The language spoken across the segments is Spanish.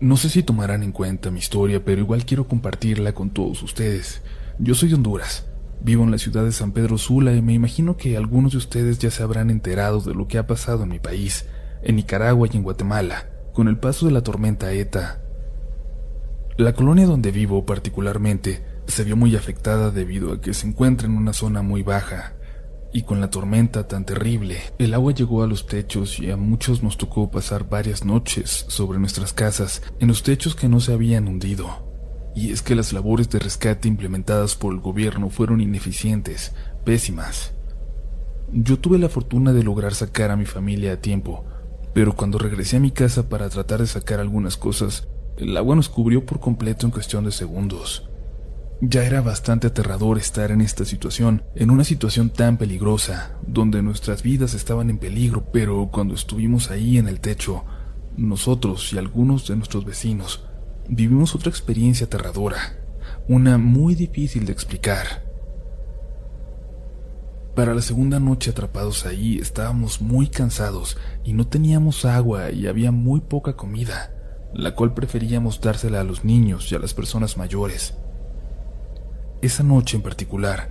No sé si tomarán en cuenta mi historia, pero igual quiero compartirla con todos ustedes. Yo soy de Honduras. Vivo en la ciudad de San Pedro Sula y me imagino que algunos de ustedes ya se habrán enterado de lo que ha pasado en mi país, en Nicaragua y en Guatemala, con el paso de la tormenta ETA. La colonia donde vivo particularmente se vio muy afectada debido a que se encuentra en una zona muy baja, y con la tormenta tan terrible, el agua llegó a los techos y a muchos nos tocó pasar varias noches sobre nuestras casas en los techos que no se habían hundido. Y es que las labores de rescate implementadas por el gobierno fueron ineficientes, pésimas. Yo tuve la fortuna de lograr sacar a mi familia a tiempo, pero cuando regresé a mi casa para tratar de sacar algunas cosas, el agua nos cubrió por completo en cuestión de segundos. Ya era bastante aterrador estar en esta situación, en una situación tan peligrosa, donde nuestras vidas estaban en peligro, pero cuando estuvimos ahí en el techo, nosotros y algunos de nuestros vecinos vivimos otra experiencia aterradora, una muy difícil de explicar. Para la segunda noche atrapados ahí estábamos muy cansados y no teníamos agua y había muy poca comida, la cual preferíamos dársela a los niños y a las personas mayores. Esa noche en particular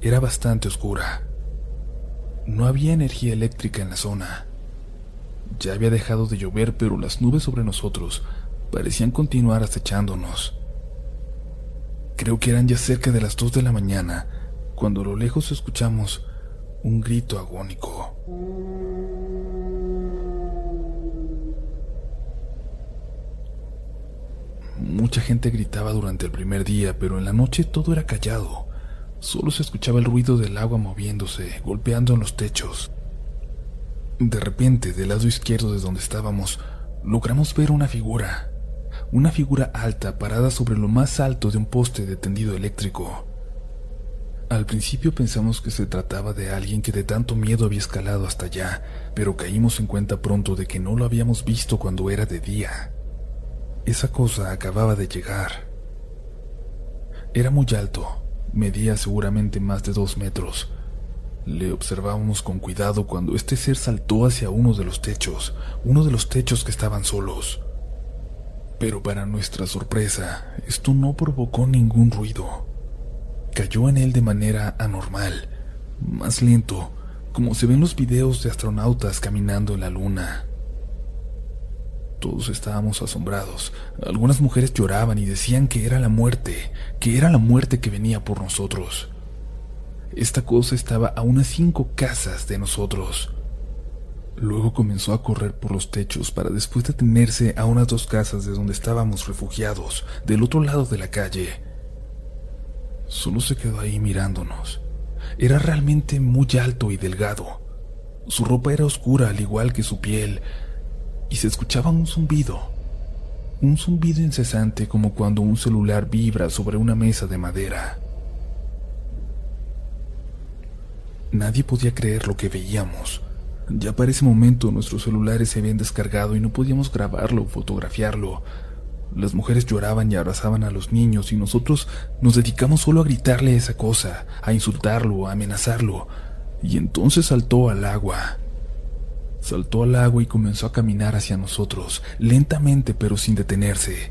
era bastante oscura. No había energía eléctrica en la zona. Ya había dejado de llover, pero las nubes sobre nosotros parecían continuar acechándonos. Creo que eran ya cerca de las dos de la mañana cuando a lo lejos escuchamos un grito agónico. Mucha gente gritaba durante el primer día, pero en la noche todo era callado. Solo se escuchaba el ruido del agua moviéndose, golpeando en los techos. De repente, del lado izquierdo de donde estábamos, logramos ver una figura. Una figura alta parada sobre lo más alto de un poste de tendido eléctrico. Al principio pensamos que se trataba de alguien que de tanto miedo había escalado hasta allá, pero caímos en cuenta pronto de que no lo habíamos visto cuando era de día. Esa cosa acababa de llegar. Era muy alto, medía seguramente más de dos metros. Le observábamos con cuidado cuando este ser saltó hacia uno de los techos, uno de los techos que estaban solos. Pero para nuestra sorpresa, esto no provocó ningún ruido. Cayó en él de manera anormal, más lento, como se ven los videos de astronautas caminando en la luna. Todos estábamos asombrados. Algunas mujeres lloraban y decían que era la muerte, que era la muerte que venía por nosotros. Esta cosa estaba a unas cinco casas de nosotros. Luego comenzó a correr por los techos para después detenerse a unas dos casas de donde estábamos refugiados, del otro lado de la calle. Solo se quedó ahí mirándonos. Era realmente muy alto y delgado. Su ropa era oscura al igual que su piel, y se escuchaba un zumbido, un zumbido incesante como cuando un celular vibra sobre una mesa de madera. Nadie podía creer lo que veíamos. Ya para ese momento nuestros celulares se habían descargado y no podíamos grabarlo o fotografiarlo. Las mujeres lloraban y abrazaban a los niños y nosotros nos dedicamos solo a gritarle esa cosa, a insultarlo, a amenazarlo. Y entonces saltó al agua. Saltó al agua y comenzó a caminar hacia nosotros, lentamente pero sin detenerse.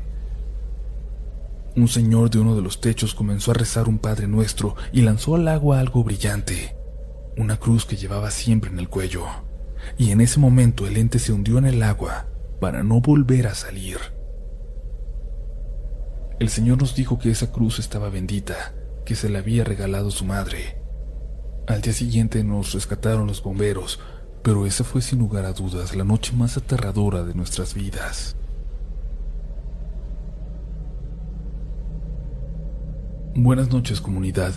Un señor de uno de los techos comenzó a rezar un Padre Nuestro y lanzó al agua algo brillante, una cruz que llevaba siempre en el cuello. Y en ese momento el ente se hundió en el agua para no volver a salir. El Señor nos dijo que esa cruz estaba bendita, que se la había regalado su madre. Al día siguiente nos rescataron los bomberos, pero esa fue sin lugar a dudas la noche más aterradora de nuestras vidas. Buenas noches comunidad.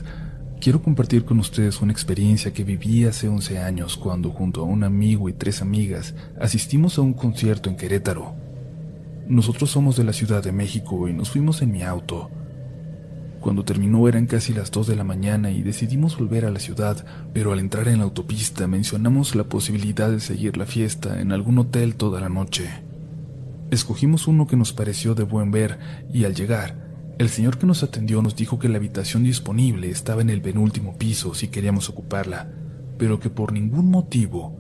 Quiero compartir con ustedes una experiencia que viví hace 11 años cuando junto a un amigo y tres amigas asistimos a un concierto en Querétaro. Nosotros somos de la Ciudad de México y nos fuimos en mi auto. Cuando terminó eran casi las 2 de la mañana y decidimos volver a la ciudad, pero al entrar en la autopista mencionamos la posibilidad de seguir la fiesta en algún hotel toda la noche. Escogimos uno que nos pareció de buen ver y al llegar, el señor que nos atendió nos dijo que la habitación disponible estaba en el penúltimo piso si queríamos ocuparla, pero que por ningún motivo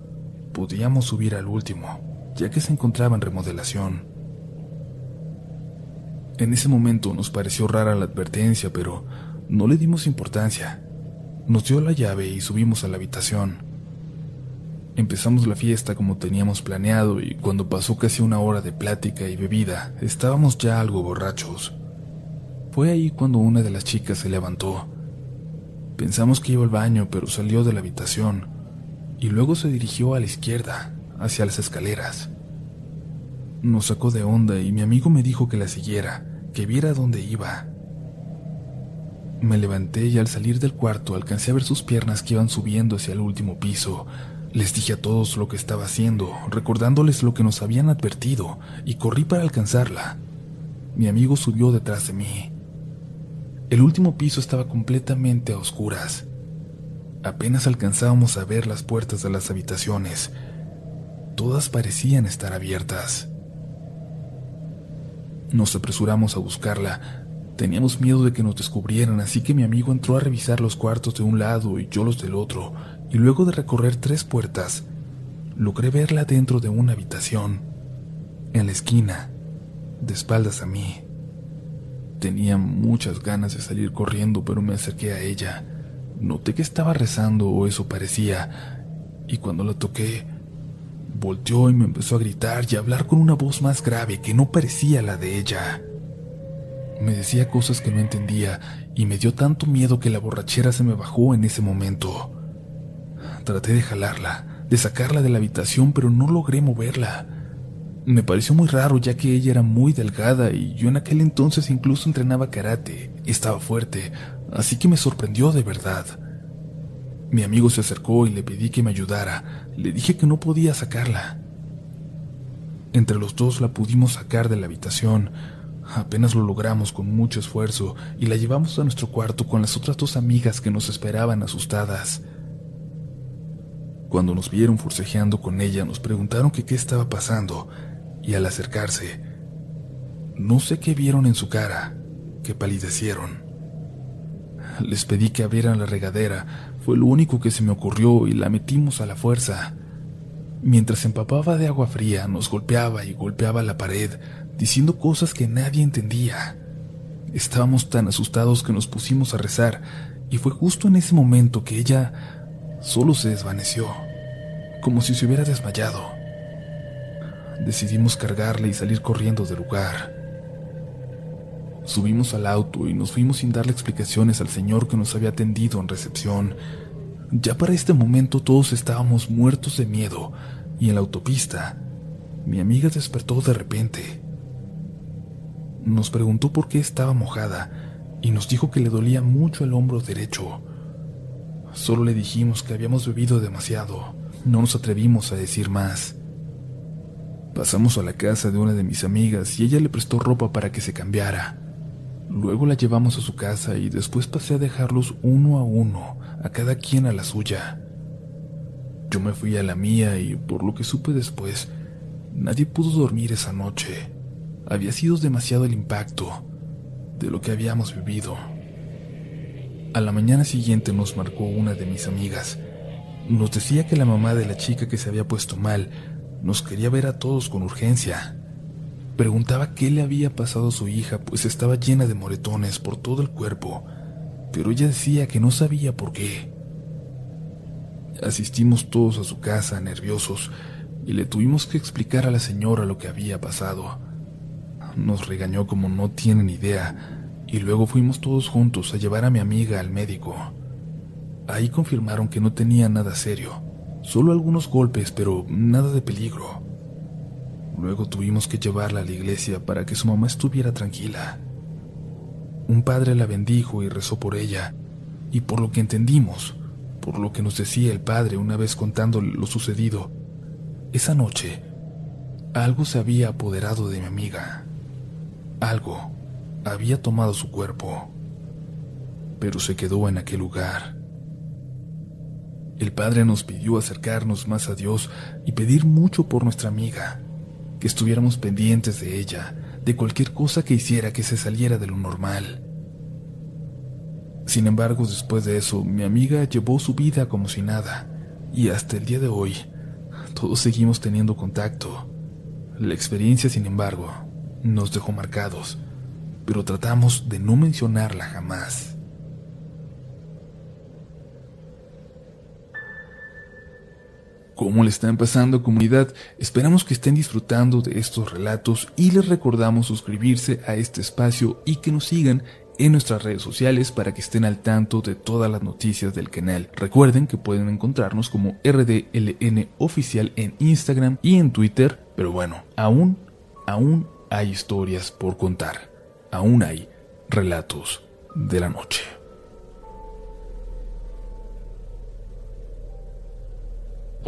podíamos subir al último, ya que se encontraba en remodelación. En ese momento nos pareció rara la advertencia, pero no le dimos importancia. Nos dio la llave y subimos a la habitación. Empezamos la fiesta como teníamos planeado y cuando pasó casi una hora de plática y bebida, estábamos ya algo borrachos. Fue ahí cuando una de las chicas se levantó. Pensamos que iba al baño, pero salió de la habitación y luego se dirigió a la izquierda, hacia las escaleras. Nos sacó de onda y mi amigo me dijo que la siguiera, que viera dónde iba. Me levanté y al salir del cuarto alcancé a ver sus piernas que iban subiendo hacia el último piso. Les dije a todos lo que estaba haciendo, recordándoles lo que nos habían advertido, y corrí para alcanzarla. Mi amigo subió detrás de mí. El último piso estaba completamente a oscuras. Apenas alcanzábamos a ver las puertas de las habitaciones. Todas parecían estar abiertas. Nos apresuramos a buscarla. Teníamos miedo de que nos descubrieran, así que mi amigo entró a revisar los cuartos de un lado y yo los del otro, y luego de recorrer tres puertas, logré verla dentro de una habitación, en la esquina, de espaldas a mí. Tenía muchas ganas de salir corriendo, pero me acerqué a ella. Noté que estaba rezando, o eso parecía, y cuando la toqué, Volteó y me empezó a gritar y a hablar con una voz más grave que no parecía la de ella. Me decía cosas que no entendía y me dio tanto miedo que la borrachera se me bajó en ese momento. Traté de jalarla, de sacarla de la habitación, pero no logré moverla. Me pareció muy raro ya que ella era muy delgada y yo en aquel entonces incluso entrenaba karate, estaba fuerte, así que me sorprendió de verdad. Mi amigo se acercó y le pedí que me ayudara. Le dije que no podía sacarla. Entre los dos la pudimos sacar de la habitación. Apenas lo logramos con mucho esfuerzo y la llevamos a nuestro cuarto con las otras dos amigas que nos esperaban asustadas. Cuando nos vieron forcejeando con ella, nos preguntaron que qué estaba pasando y al acercarse, no sé qué vieron en su cara, que palidecieron. Les pedí que abrieran la regadera, fue lo único que se me ocurrió y la metimos a la fuerza. Mientras empapaba de agua fría, nos golpeaba y golpeaba la pared, diciendo cosas que nadie entendía. Estábamos tan asustados que nos pusimos a rezar, y fue justo en ese momento que ella solo se desvaneció, como si se hubiera desmayado. Decidimos cargarle y salir corriendo del lugar. Subimos al auto y nos fuimos sin darle explicaciones al señor que nos había atendido en recepción. Ya para este momento todos estábamos muertos de miedo y en la autopista mi amiga despertó de repente. Nos preguntó por qué estaba mojada y nos dijo que le dolía mucho el hombro derecho. Solo le dijimos que habíamos bebido demasiado. No nos atrevimos a decir más. Pasamos a la casa de una de mis amigas y ella le prestó ropa para que se cambiara. Luego la llevamos a su casa y después pasé a dejarlos uno a uno, a cada quien a la suya. Yo me fui a la mía y, por lo que supe después, nadie pudo dormir esa noche. Había sido demasiado el impacto de lo que habíamos vivido. A la mañana siguiente nos marcó una de mis amigas. Nos decía que la mamá de la chica que se había puesto mal nos quería ver a todos con urgencia. Preguntaba qué le había pasado a su hija, pues estaba llena de moretones por todo el cuerpo, pero ella decía que no sabía por qué. Asistimos todos a su casa, nerviosos, y le tuvimos que explicar a la señora lo que había pasado. Nos regañó como no tienen idea, y luego fuimos todos juntos a llevar a mi amiga al médico. Ahí confirmaron que no tenía nada serio, solo algunos golpes, pero nada de peligro. Luego tuvimos que llevarla a la iglesia para que su mamá estuviera tranquila. Un padre la bendijo y rezó por ella, y por lo que entendimos, por lo que nos decía el padre una vez contándole lo sucedido, esa noche algo se había apoderado de mi amiga. Algo había tomado su cuerpo, pero se quedó en aquel lugar. El padre nos pidió acercarnos más a Dios y pedir mucho por nuestra amiga, que estuviéramos pendientes de ella, de cualquier cosa que hiciera que se saliera de lo normal. Sin embargo, después de eso, mi amiga llevó su vida como si nada, y hasta el día de hoy, todos seguimos teniendo contacto. La experiencia, sin embargo, nos dejó marcados, pero tratamos de no mencionarla jamás. ¿Cómo le está empezando comunidad? Esperamos que estén disfrutando de estos relatos y les recordamos suscribirse a este espacio y que nos sigan en nuestras redes sociales para que estén al tanto de todas las noticias del canal. Recuerden que pueden encontrarnos como RDLN oficial en Instagram y en Twitter, pero bueno, aún, aún hay historias por contar. Aún hay relatos de la noche.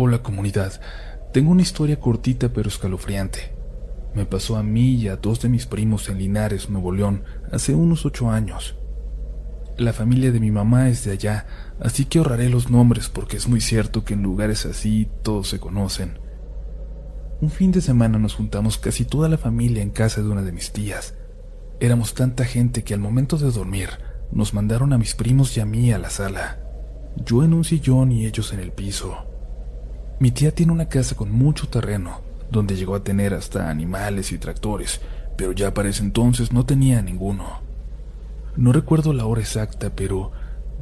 Hola comunidad, tengo una historia cortita pero escalofriante. Me pasó a mí y a dos de mis primos en Linares, Nuevo León, hace unos ocho años. La familia de mi mamá es de allá, así que ahorraré los nombres porque es muy cierto que en lugares así todos se conocen. Un fin de semana nos juntamos casi toda la familia en casa de una de mis tías. Éramos tanta gente que al momento de dormir nos mandaron a mis primos y a mí a la sala. Yo en un sillón y ellos en el piso. Mi tía tiene una casa con mucho terreno, donde llegó a tener hasta animales y tractores, pero ya para ese entonces no tenía ninguno. No recuerdo la hora exacta, pero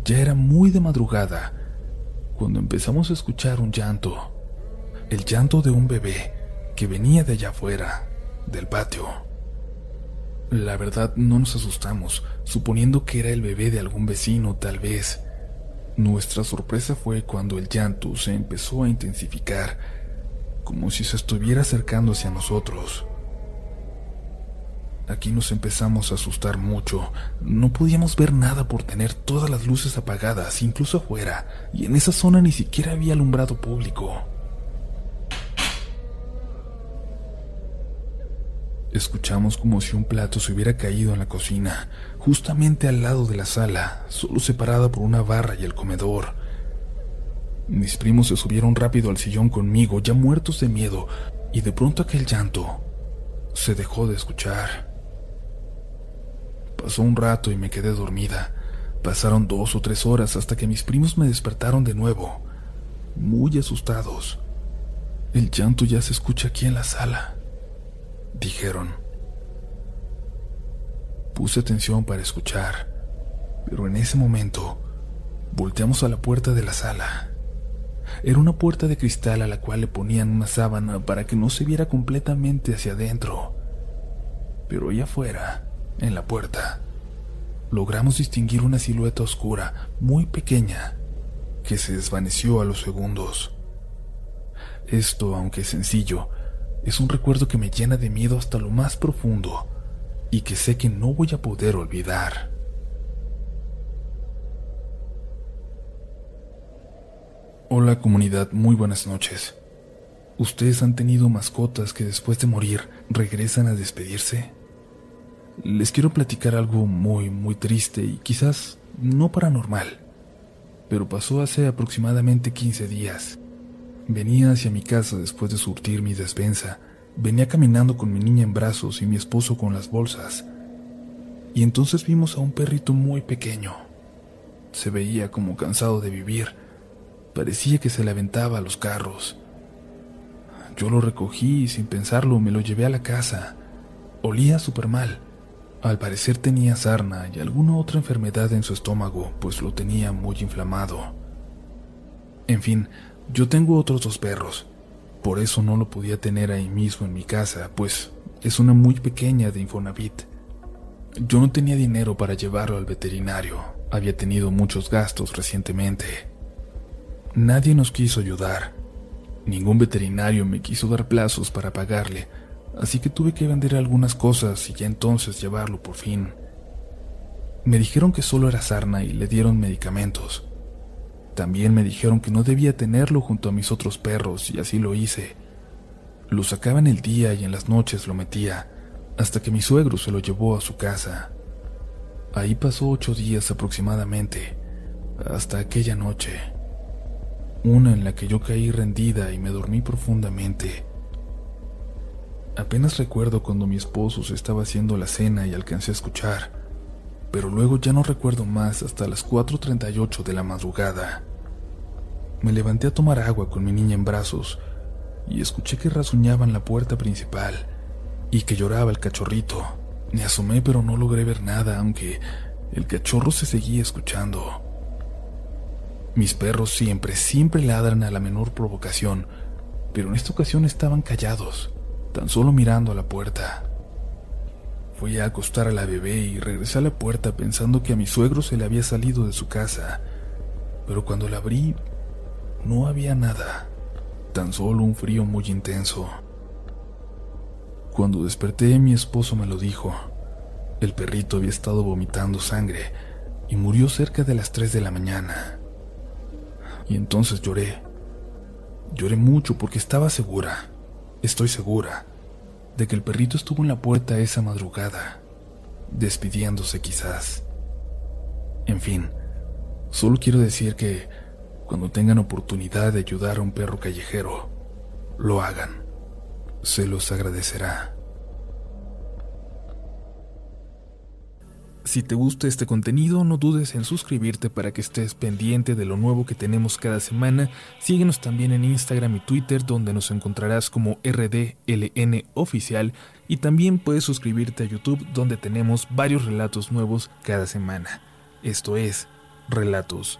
ya era muy de madrugada cuando empezamos a escuchar un llanto, el llanto de un bebé que venía de allá afuera, del patio. La verdad no nos asustamos, suponiendo que era el bebé de algún vecino tal vez, nuestra sorpresa fue cuando el llanto se empezó a intensificar, como si se estuviera acercando hacia nosotros. Aquí nos empezamos a asustar mucho. No podíamos ver nada por tener todas las luces apagadas, incluso afuera, y en esa zona ni siquiera había alumbrado público. Escuchamos como si un plato se hubiera caído en la cocina, justamente al lado de la sala, solo separada por una barra y el comedor. Mis primos se subieron rápido al sillón conmigo, ya muertos de miedo, y de pronto aquel llanto se dejó de escuchar. Pasó un rato y me quedé dormida. Pasaron dos o tres horas hasta que mis primos me despertaron de nuevo, muy asustados. El llanto ya se escucha aquí en la sala dijeron. Puse atención para escuchar, pero en ese momento volteamos a la puerta de la sala. Era una puerta de cristal a la cual le ponían una sábana para que no se viera completamente hacia adentro. Pero allá afuera, en la puerta, logramos distinguir una silueta oscura, muy pequeña, que se desvaneció a los segundos. Esto, aunque sencillo, es un recuerdo que me llena de miedo hasta lo más profundo y que sé que no voy a poder olvidar. Hola comunidad, muy buenas noches. ¿Ustedes han tenido mascotas que después de morir regresan a despedirse? Les quiero platicar algo muy, muy triste y quizás no paranormal, pero pasó hace aproximadamente 15 días. Venía hacia mi casa después de surtir mi despensa. Venía caminando con mi niña en brazos y mi esposo con las bolsas. Y entonces vimos a un perrito muy pequeño. Se veía como cansado de vivir. Parecía que se le aventaba a los carros. Yo lo recogí y sin pensarlo me lo llevé a la casa. Olía súper mal. Al parecer tenía sarna y alguna otra enfermedad en su estómago, pues lo tenía muy inflamado. En fin, yo tengo otros dos perros, por eso no lo podía tener ahí mismo en mi casa, pues es una muy pequeña de Infonavit. Yo no tenía dinero para llevarlo al veterinario, había tenido muchos gastos recientemente. Nadie nos quiso ayudar, ningún veterinario me quiso dar plazos para pagarle, así que tuve que vender algunas cosas y ya entonces llevarlo por fin. Me dijeron que solo era sarna y le dieron medicamentos. También me dijeron que no debía tenerlo junto a mis otros perros y así lo hice. Lo sacaba en el día y en las noches lo metía, hasta que mi suegro se lo llevó a su casa. Ahí pasó ocho días aproximadamente, hasta aquella noche. Una en la que yo caí rendida y me dormí profundamente. Apenas recuerdo cuando mi esposo se estaba haciendo la cena y alcancé a escuchar, pero luego ya no recuerdo más hasta las 4.38 de la madrugada. Me levanté a tomar agua con mi niña en brazos y escuché que razuñaban la puerta principal y que lloraba el cachorrito. Me asomé pero no logré ver nada, aunque el cachorro se seguía escuchando. Mis perros siempre, siempre ladran a la menor provocación, pero en esta ocasión estaban callados, tan solo mirando a la puerta. Fui a acostar a la bebé y regresé a la puerta pensando que a mi suegro se le había salido de su casa, pero cuando la abrí no había nada, tan solo un frío muy intenso. Cuando desperté mi esposo me lo dijo. El perrito había estado vomitando sangre y murió cerca de las 3 de la mañana. Y entonces lloré. Lloré mucho porque estaba segura, estoy segura, de que el perrito estuvo en la puerta esa madrugada, despidiéndose quizás. En fin, solo quiero decir que cuando tengan oportunidad de ayudar a un perro callejero, lo hagan. Se los agradecerá. Si te gusta este contenido, no dudes en suscribirte para que estés pendiente de lo nuevo que tenemos cada semana. Síguenos también en Instagram y Twitter, donde nos encontrarás como RDLN Oficial. Y también puedes suscribirte a YouTube, donde tenemos varios relatos nuevos cada semana. Esto es Relatos